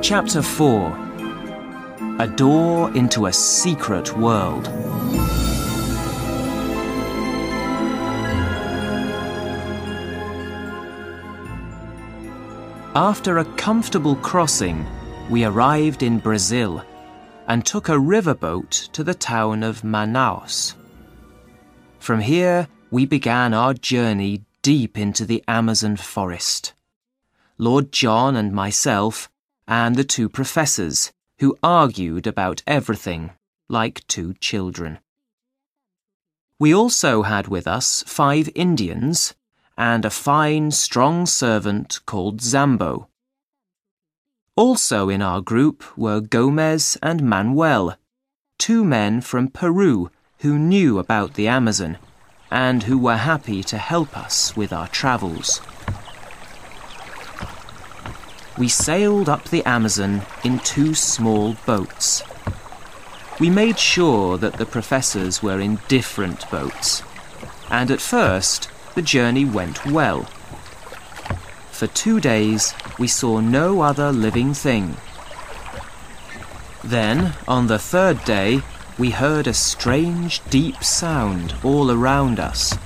Chapter 4 A Door into a Secret World. After a comfortable crossing, we arrived in Brazil and took a riverboat to the town of Manaus. From here, we began our journey deep into the Amazon forest. Lord John and myself, and the two professors, who argued about everything, like two children. We also had with us five Indians and a fine, strong servant called Zambo. Also in our group were Gomez and Manuel, two men from Peru who knew about the Amazon and who were happy to help us with our travels. We sailed up the Amazon in two small boats. We made sure that the professors were in different boats, and at first the journey went well. For two days, we saw no other living thing. Then, on the third day, we heard a strange, deep sound all around us.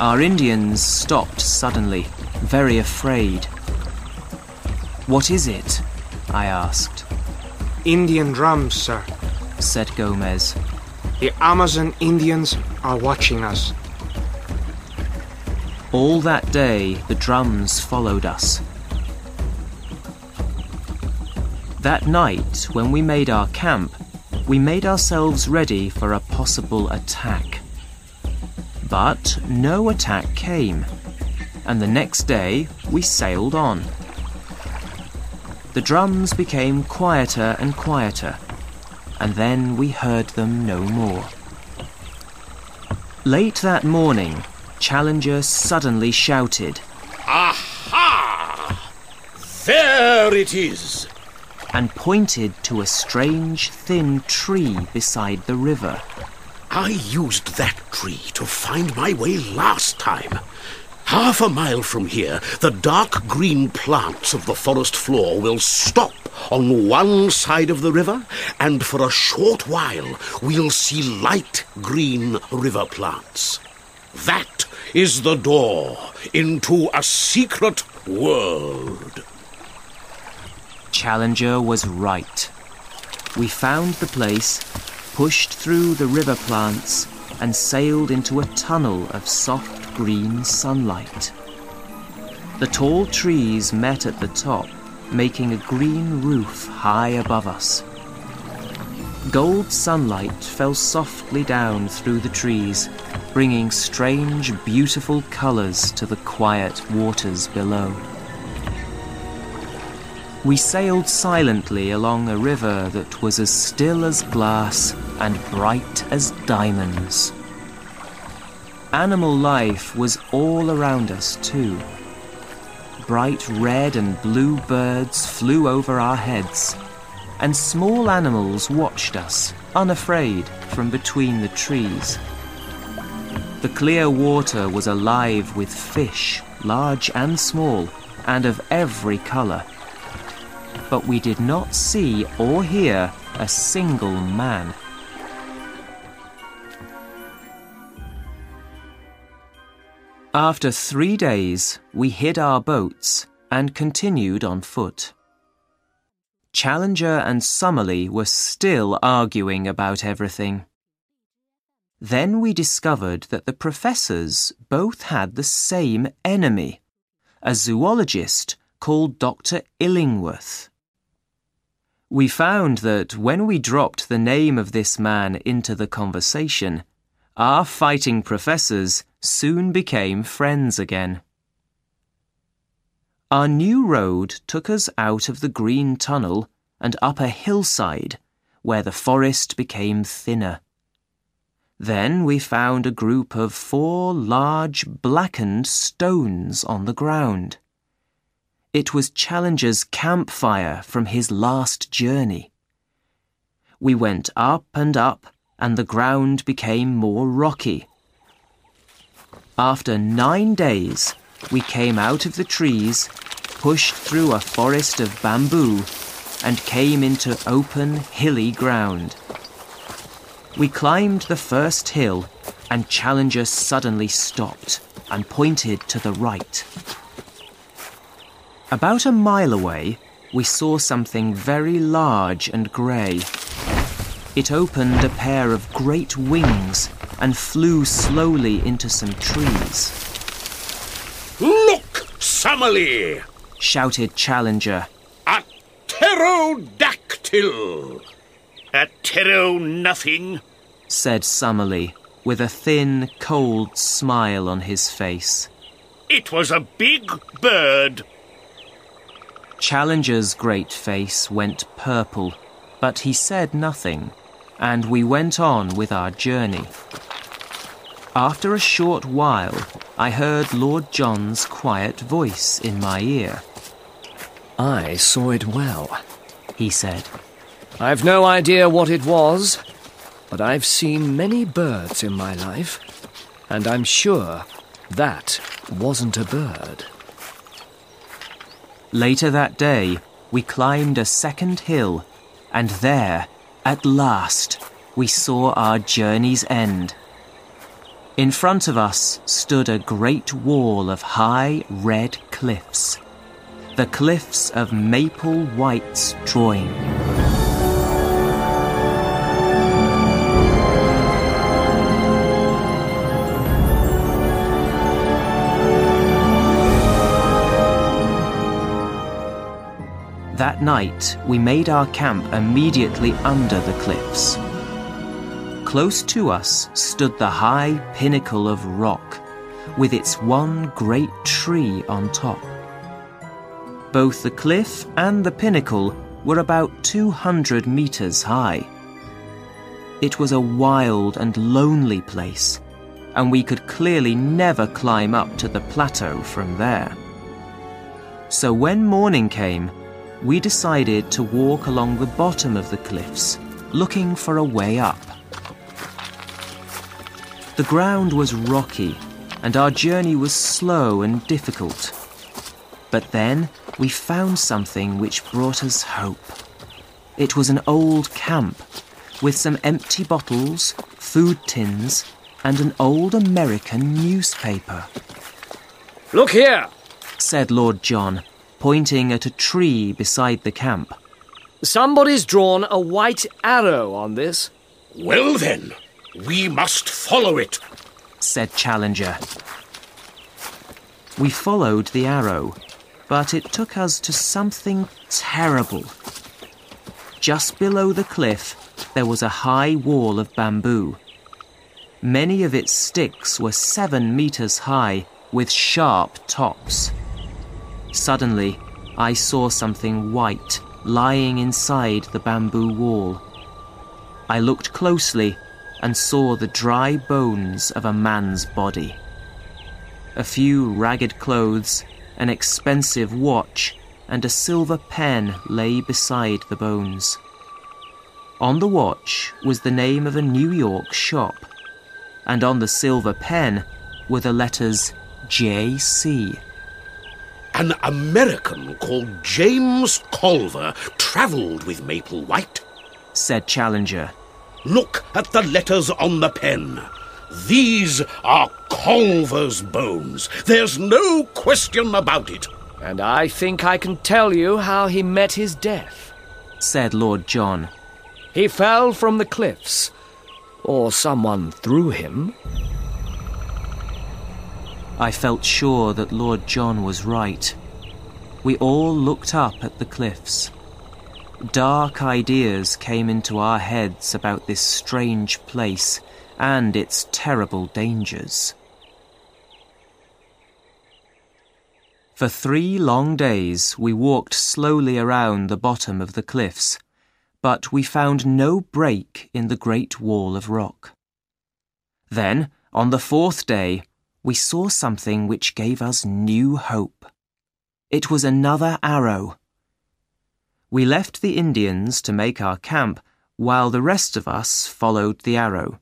Our Indians stopped suddenly, very afraid. What is it? I asked. Indian drums, sir, said Gomez. The Amazon Indians are watching us. All that day, the drums followed us. That night, when we made our camp, we made ourselves ready for a possible attack. But no attack came, and the next day we sailed on. The drums became quieter and quieter, and then we heard them no more. Late that morning, Challenger suddenly shouted, Aha! There it is! And pointed to a strange, thin tree beside the river. I used that tree to find my way last time. Half a mile from here, the dark green plants of the forest floor will stop on one side of the river, and for a short while we'll see light green river plants. That is the door into a secret world. Challenger was right. We found the place, pushed through the river plants, and sailed into a tunnel of soft green sunlight. The tall trees met at the top, making a green roof high above us. Gold sunlight fell softly down through the trees, bringing strange, beautiful colors to the quiet waters below. We sailed silently along a river that was as still as glass and bright as diamonds. Animal life was all around us, too. Bright red and blue birds flew over our heads, and small animals watched us, unafraid, from between the trees. The clear water was alive with fish, large and small, and of every color. But we did not see or hear a single man. After three days, we hid our boats and continued on foot. Challenger and Summerlee were still arguing about everything. Then we discovered that the professors both had the same enemy, a zoologist called Dr. Illingworth. We found that when we dropped the name of this man into the conversation, our fighting professors soon became friends again. Our new road took us out of the green tunnel and up a hillside where the forest became thinner. Then we found a group of four large blackened stones on the ground. It was Challenger's campfire from his last journey. We went up and up, and the ground became more rocky. After nine days, we came out of the trees, pushed through a forest of bamboo, and came into open, hilly ground. We climbed the first hill, and Challenger suddenly stopped and pointed to the right. About a mile away, we saw something very large and grey. It opened a pair of great wings and flew slowly into some trees. Look, Summerlee! Shouted Challenger. A pterodactyl! A ptero nothing, said Summerlee, with a thin, cold smile on his face. It was a big bird. Challenger's great face went purple, but he said nothing, and we went on with our journey. After a short while, I heard Lord John's quiet voice in my ear. I saw it well, he said. I've no idea what it was, but I've seen many birds in my life, and I'm sure that wasn't a bird. Later that day, we climbed a second hill, and there, at last, we saw our journey's end. In front of us stood a great wall of high red cliffs, the cliffs of Maple White's drawing. That night, we made our camp immediately under the cliffs. Close to us stood the high pinnacle of rock, with its one great tree on top. Both the cliff and the pinnacle were about 200 meters high. It was a wild and lonely place, and we could clearly never climb up to the plateau from there. So when morning came, we decided to walk along the bottom of the cliffs, looking for a way up. The ground was rocky, and our journey was slow and difficult. But then we found something which brought us hope. It was an old camp with some empty bottles, food tins, and an old American newspaper. Look here, said Lord John, pointing at a tree beside the camp. Somebody's drawn a white arrow on this. Well then, we must follow it, said Challenger. We followed the arrow, but it took us to something terrible. Just below the cliff, there was a high wall of bamboo. Many of its sticks were seven meters high with sharp tops. Suddenly, I saw something white lying inside the bamboo wall. I looked closely and saw the dry bones of a man's body. A few ragged clothes, an expensive watch, and a silver pen lay beside the bones. On the watch was the name of a New York shop, and on the silver pen were the letters J.C. An American called James Culver travelled with Maple White, said Challenger. Look at the letters on the pen. These are Culver's bones. There's no question about it. And I think I can tell you how he met his death, said Lord John. He fell from the cliffs, or someone threw him. I felt sure that Lord John was right. We all looked up at the cliffs. Dark ideas came into our heads about this strange place and its terrible dangers. For three long days we walked slowly around the bottom of the cliffs, but we found no break in the great wall of rock. Then, on the fourth day, we saw something which gave us new hope. It was another arrow. We left the Indians to make our camp while the rest of us followed the arrow.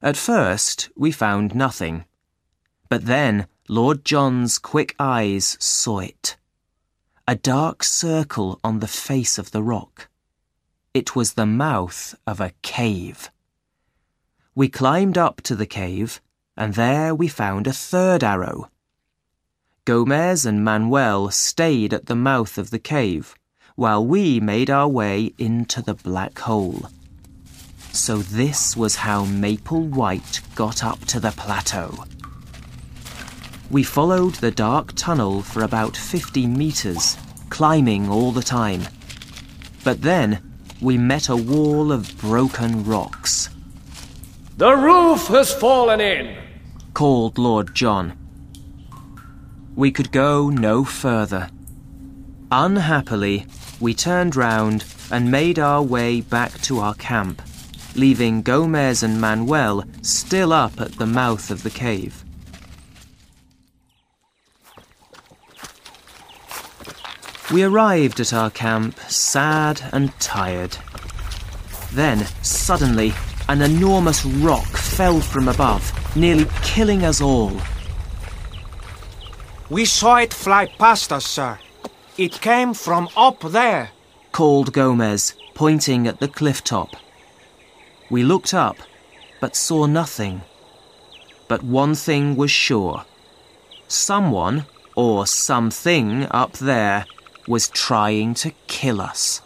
At first, we found nothing. But then Lord John's quick eyes saw it. A dark circle on the face of the rock. It was the mouth of a cave. We climbed up to the cave, and there we found a third arrow. Gomez and Manuel stayed at the mouth of the cave, while we made our way into the black hole. So this was how Maple White got up to the plateau. We followed the dark tunnel for about 50 meters, climbing all the time. But then we met a wall of broken rocks. The roof has fallen in, called Lord John. We could go no further. Unhappily, we turned round and made our way back to our camp, leaving Gomez and Manuel still up at the mouth of the cave. We arrived at our camp sad and tired. Then, suddenly, an enormous rock fell from above, nearly killing us all. We saw it fly past us, sir. It came from up there, called Gomez, pointing at the cliff top. We looked up, but saw nothing. But one thing was sure. Someone, or something up there, was trying to kill us.